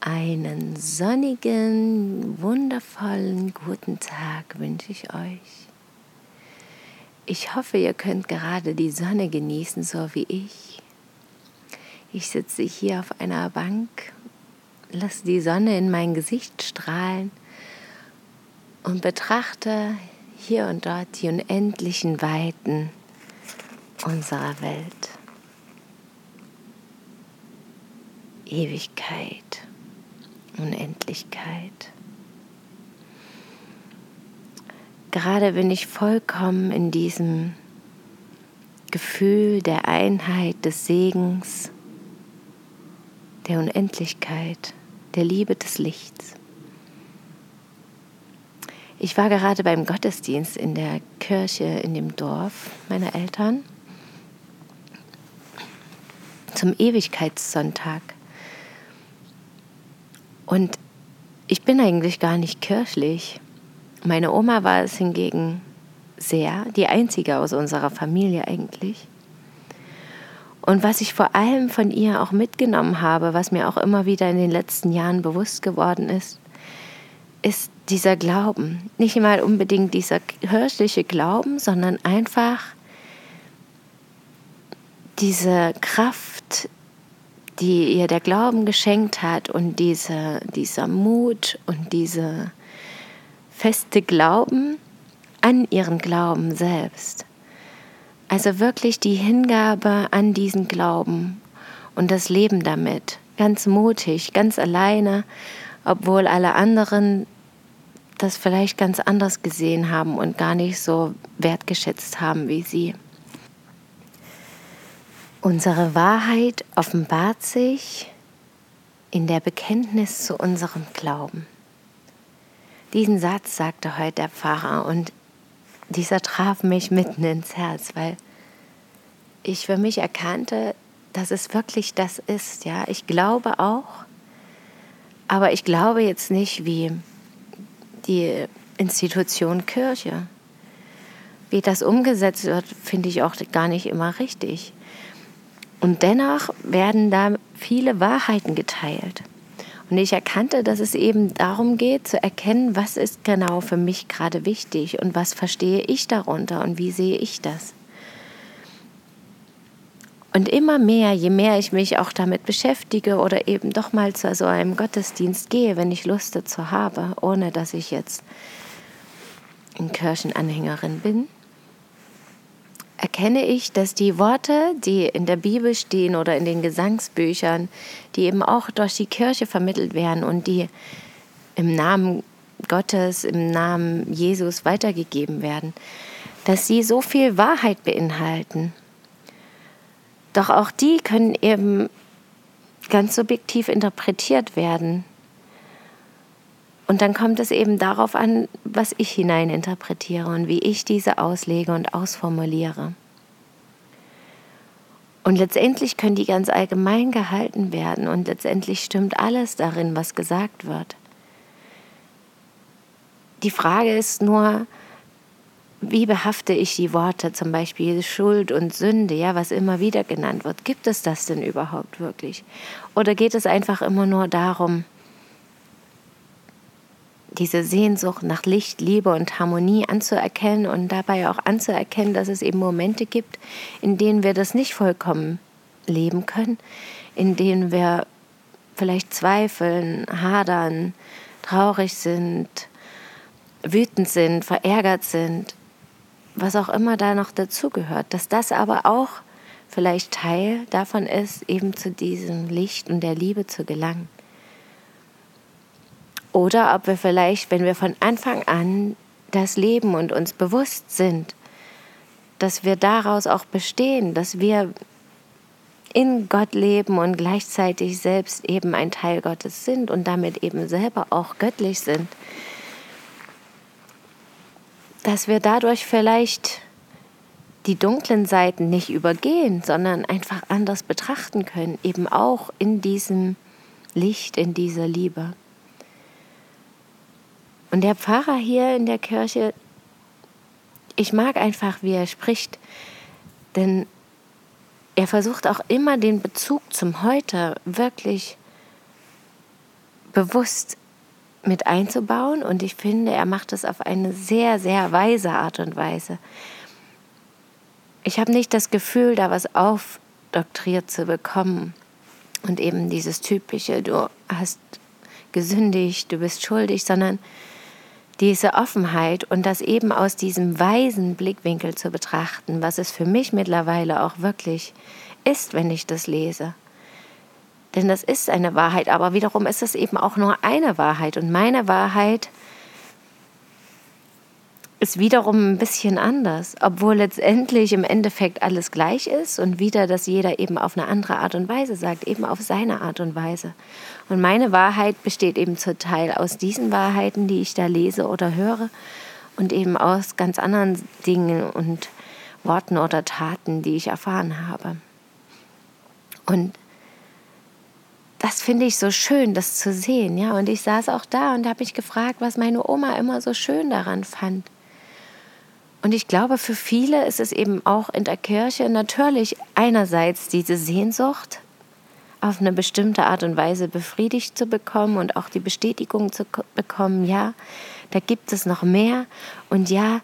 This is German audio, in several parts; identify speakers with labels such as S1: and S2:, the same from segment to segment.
S1: Einen sonnigen, wundervollen guten Tag wünsche ich euch. Ich hoffe, ihr könnt gerade die Sonne genießen, so wie ich. Ich sitze hier auf einer Bank, lasse die Sonne in mein Gesicht strahlen und betrachte hier und dort die unendlichen Weiten unserer Welt. Ewigkeit, Unendlichkeit. Gerade bin ich vollkommen in diesem Gefühl der Einheit, des Segens, der Unendlichkeit, der Liebe des Lichts. Ich war gerade beim Gottesdienst in der Kirche in dem Dorf meiner Eltern zum Ewigkeitssonntag. Und ich bin eigentlich gar nicht kirchlich. Meine Oma war es hingegen sehr, die einzige aus unserer Familie eigentlich. Und was ich vor allem von ihr auch mitgenommen habe, was mir auch immer wieder in den letzten Jahren bewusst geworden ist, ist dieser Glauben. Nicht mal unbedingt dieser kirchliche Glauben, sondern einfach diese Kraft, die ihr der Glauben geschenkt hat und diese, dieser Mut und diese feste Glauben an ihren Glauben selbst. Also wirklich die Hingabe an diesen Glauben und das Leben damit. Ganz mutig, ganz alleine obwohl alle anderen das vielleicht ganz anders gesehen haben und gar nicht so wertgeschätzt haben wie sie. Unsere Wahrheit offenbart sich in der Bekenntnis zu unserem Glauben. Diesen Satz sagte heute der Pfarrer und dieser traf mich mitten ins Herz, weil ich für mich erkannte, dass es wirklich das ist. Ja, ich glaube auch, aber ich glaube jetzt nicht wie die Institution Kirche. Wie das umgesetzt wird, finde ich auch gar nicht immer richtig. Und dennoch werden da viele Wahrheiten geteilt. Und ich erkannte, dass es eben darum geht, zu erkennen, was ist genau für mich gerade wichtig und was verstehe ich darunter und wie sehe ich das. Und immer mehr, je mehr ich mich auch damit beschäftige oder eben doch mal zu so einem Gottesdienst gehe, wenn ich Lust dazu habe, ohne dass ich jetzt eine Kirchenanhängerin bin, erkenne ich, dass die Worte, die in der Bibel stehen oder in den Gesangsbüchern, die eben auch durch die Kirche vermittelt werden und die im Namen Gottes, im Namen Jesus weitergegeben werden, dass sie so viel Wahrheit beinhalten doch auch die können eben ganz subjektiv interpretiert werden. Und dann kommt es eben darauf an, was ich hineininterpretiere und wie ich diese auslege und ausformuliere. Und letztendlich können die ganz allgemein gehalten werden und letztendlich stimmt alles darin, was gesagt wird. Die Frage ist nur, wie behafte ich die Worte, zum Beispiel Schuld und Sünde, ja, was immer wieder genannt wird? Gibt es das denn überhaupt wirklich? Oder geht es einfach immer nur darum, diese Sehnsucht nach Licht, Liebe und Harmonie anzuerkennen und dabei auch anzuerkennen, dass es eben Momente gibt, in denen wir das nicht vollkommen leben können, in denen wir vielleicht zweifeln, hadern, traurig sind, wütend sind, verärgert sind, was auch immer da noch dazugehört, dass das aber auch vielleicht Teil davon ist, eben zu diesem Licht und der Liebe zu gelangen. Oder ob wir vielleicht, wenn wir von Anfang an das leben und uns bewusst sind, dass wir daraus auch bestehen, dass wir in Gott leben und gleichzeitig selbst eben ein Teil Gottes sind und damit eben selber auch göttlich sind, dass wir dadurch vielleicht die dunklen Seiten nicht übergehen, sondern einfach anders betrachten können, eben auch in diesem Licht, in dieser Liebe. Und der Pfarrer hier in der Kirche, ich mag einfach, wie er spricht, denn er versucht auch immer den Bezug zum Heute wirklich bewusst mit einzubauen und ich finde, er macht es auf eine sehr, sehr weise Art und Weise. Ich habe nicht das Gefühl, da was aufdoktriert zu bekommen und eben dieses typische, du hast gesündigt, du bist schuldig, sondern diese Offenheit und das eben aus diesem weisen Blickwinkel zu betrachten, was es für mich mittlerweile auch wirklich ist, wenn ich das lese. Denn das ist eine Wahrheit, aber wiederum ist es eben auch nur eine Wahrheit. Und meine Wahrheit ist wiederum ein bisschen anders, obwohl letztendlich im Endeffekt alles gleich ist und wieder, dass jeder eben auf eine andere Art und Weise sagt, eben auf seine Art und Weise. Und meine Wahrheit besteht eben zum Teil aus diesen Wahrheiten, die ich da lese oder höre und eben aus ganz anderen Dingen und Worten oder Taten, die ich erfahren habe. Und das finde ich so schön, das zu sehen, ja. Und ich saß auch da und habe mich gefragt, was meine Oma immer so schön daran fand. Und ich glaube, für viele ist es eben auch in der Kirche natürlich einerseits diese Sehnsucht, auf eine bestimmte Art und Weise befriedigt zu bekommen und auch die Bestätigung zu bekommen, ja, da gibt es noch mehr und ja,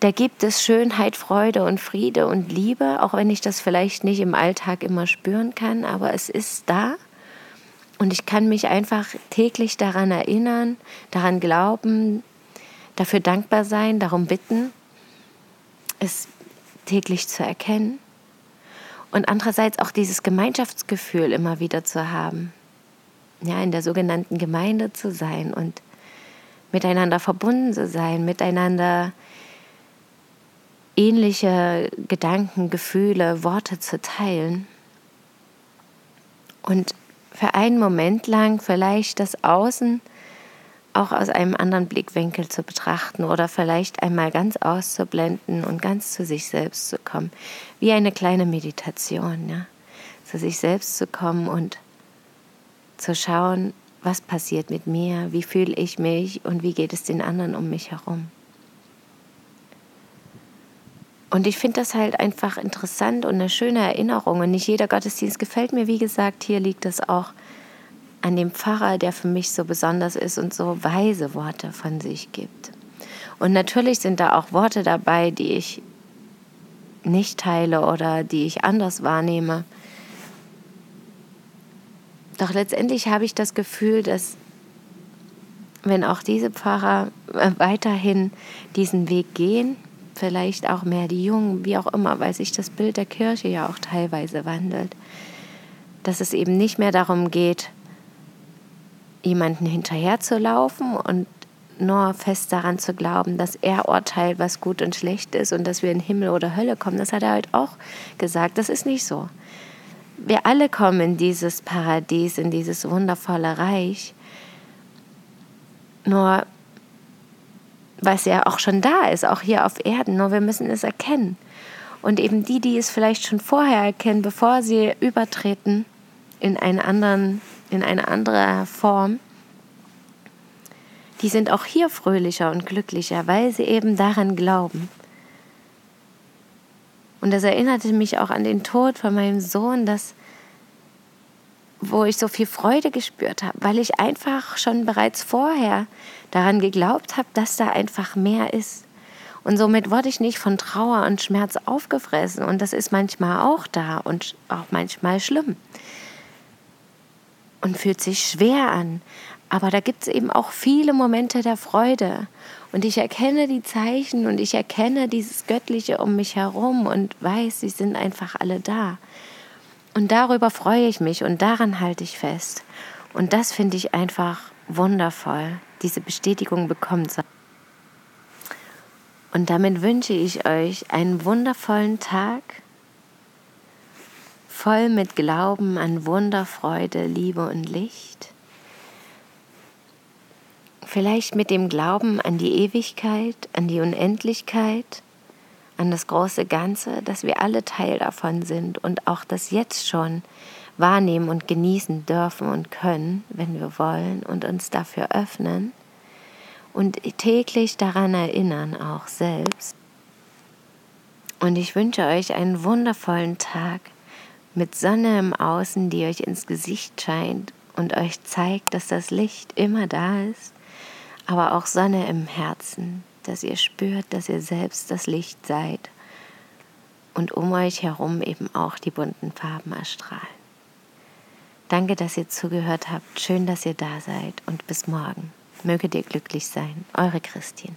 S1: da gibt es Schönheit, Freude und Friede und Liebe, auch wenn ich das vielleicht nicht im Alltag immer spüren kann, aber es ist da. Und ich kann mich einfach täglich daran erinnern, daran glauben, dafür dankbar sein, darum bitten es täglich zu erkennen. Und andererseits auch dieses Gemeinschaftsgefühl immer wieder zu haben, ja, in der sogenannten Gemeinde zu sein und miteinander verbunden zu sein, miteinander ähnliche Gedanken, Gefühle, Worte zu teilen. Und für einen Moment lang vielleicht das Außen auch aus einem anderen Blickwinkel zu betrachten oder vielleicht einmal ganz auszublenden und ganz zu sich selbst zu kommen. Wie eine kleine Meditation, ja? zu sich selbst zu kommen und zu schauen, was passiert mit mir, wie fühle ich mich und wie geht es den anderen um mich herum. Und ich finde das halt einfach interessant und eine schöne Erinnerung. Und nicht jeder Gottesdienst gefällt mir. Wie gesagt, hier liegt es auch an dem Pfarrer, der für mich so besonders ist und so weise Worte von sich gibt. Und natürlich sind da auch Worte dabei, die ich nicht teile oder die ich anders wahrnehme. Doch letztendlich habe ich das Gefühl, dass wenn auch diese Pfarrer weiterhin diesen Weg gehen, vielleicht auch mehr die Jungen, wie auch immer, weil sich das Bild der Kirche ja auch teilweise wandelt, dass es eben nicht mehr darum geht, jemanden hinterherzulaufen und nur fest daran zu glauben, dass er urteilt, was gut und schlecht ist und dass wir in Himmel oder Hölle kommen. Das hat er halt auch gesagt. Das ist nicht so. Wir alle kommen in dieses Paradies, in dieses wundervolle Reich. Nur, was ja auch schon da ist, auch hier auf Erden, nur wir müssen es erkennen. Und eben die, die es vielleicht schon vorher erkennen, bevor sie übertreten in einen anderen in eine andere Form, die sind auch hier fröhlicher und glücklicher, weil sie eben daran glauben. Und das erinnerte mich auch an den Tod von meinem Sohn, dass, wo ich so viel Freude gespürt habe, weil ich einfach schon bereits vorher daran geglaubt habe, dass da einfach mehr ist. Und somit wurde ich nicht von Trauer und Schmerz aufgefressen. Und das ist manchmal auch da und auch manchmal schlimm und fühlt sich schwer an. Aber da gibt es eben auch viele Momente der Freude. Und ich erkenne die Zeichen und ich erkenne dieses Göttliche um mich herum und weiß, sie sind einfach alle da. Und darüber freue ich mich und daran halte ich fest. Und das finde ich einfach wundervoll, diese Bestätigung bekommen zu haben. Und damit wünsche ich euch einen wundervollen Tag voll mit Glauben an Wunder, Freude, Liebe und Licht. Vielleicht mit dem Glauben an die Ewigkeit, an die Unendlichkeit, an das große Ganze, dass wir alle Teil davon sind und auch das jetzt schon wahrnehmen und genießen dürfen und können, wenn wir wollen und uns dafür öffnen und täglich daran erinnern, auch selbst. Und ich wünsche euch einen wundervollen Tag mit Sonne im Außen, die euch ins Gesicht scheint und euch zeigt, dass das Licht immer da ist, aber auch Sonne im Herzen, dass ihr spürt, dass ihr selbst das Licht seid und um euch herum eben auch die bunten Farben erstrahlen. Danke, dass ihr zugehört habt. Schön, dass ihr da seid und bis morgen. Möget ihr glücklich sein. Eure Christine.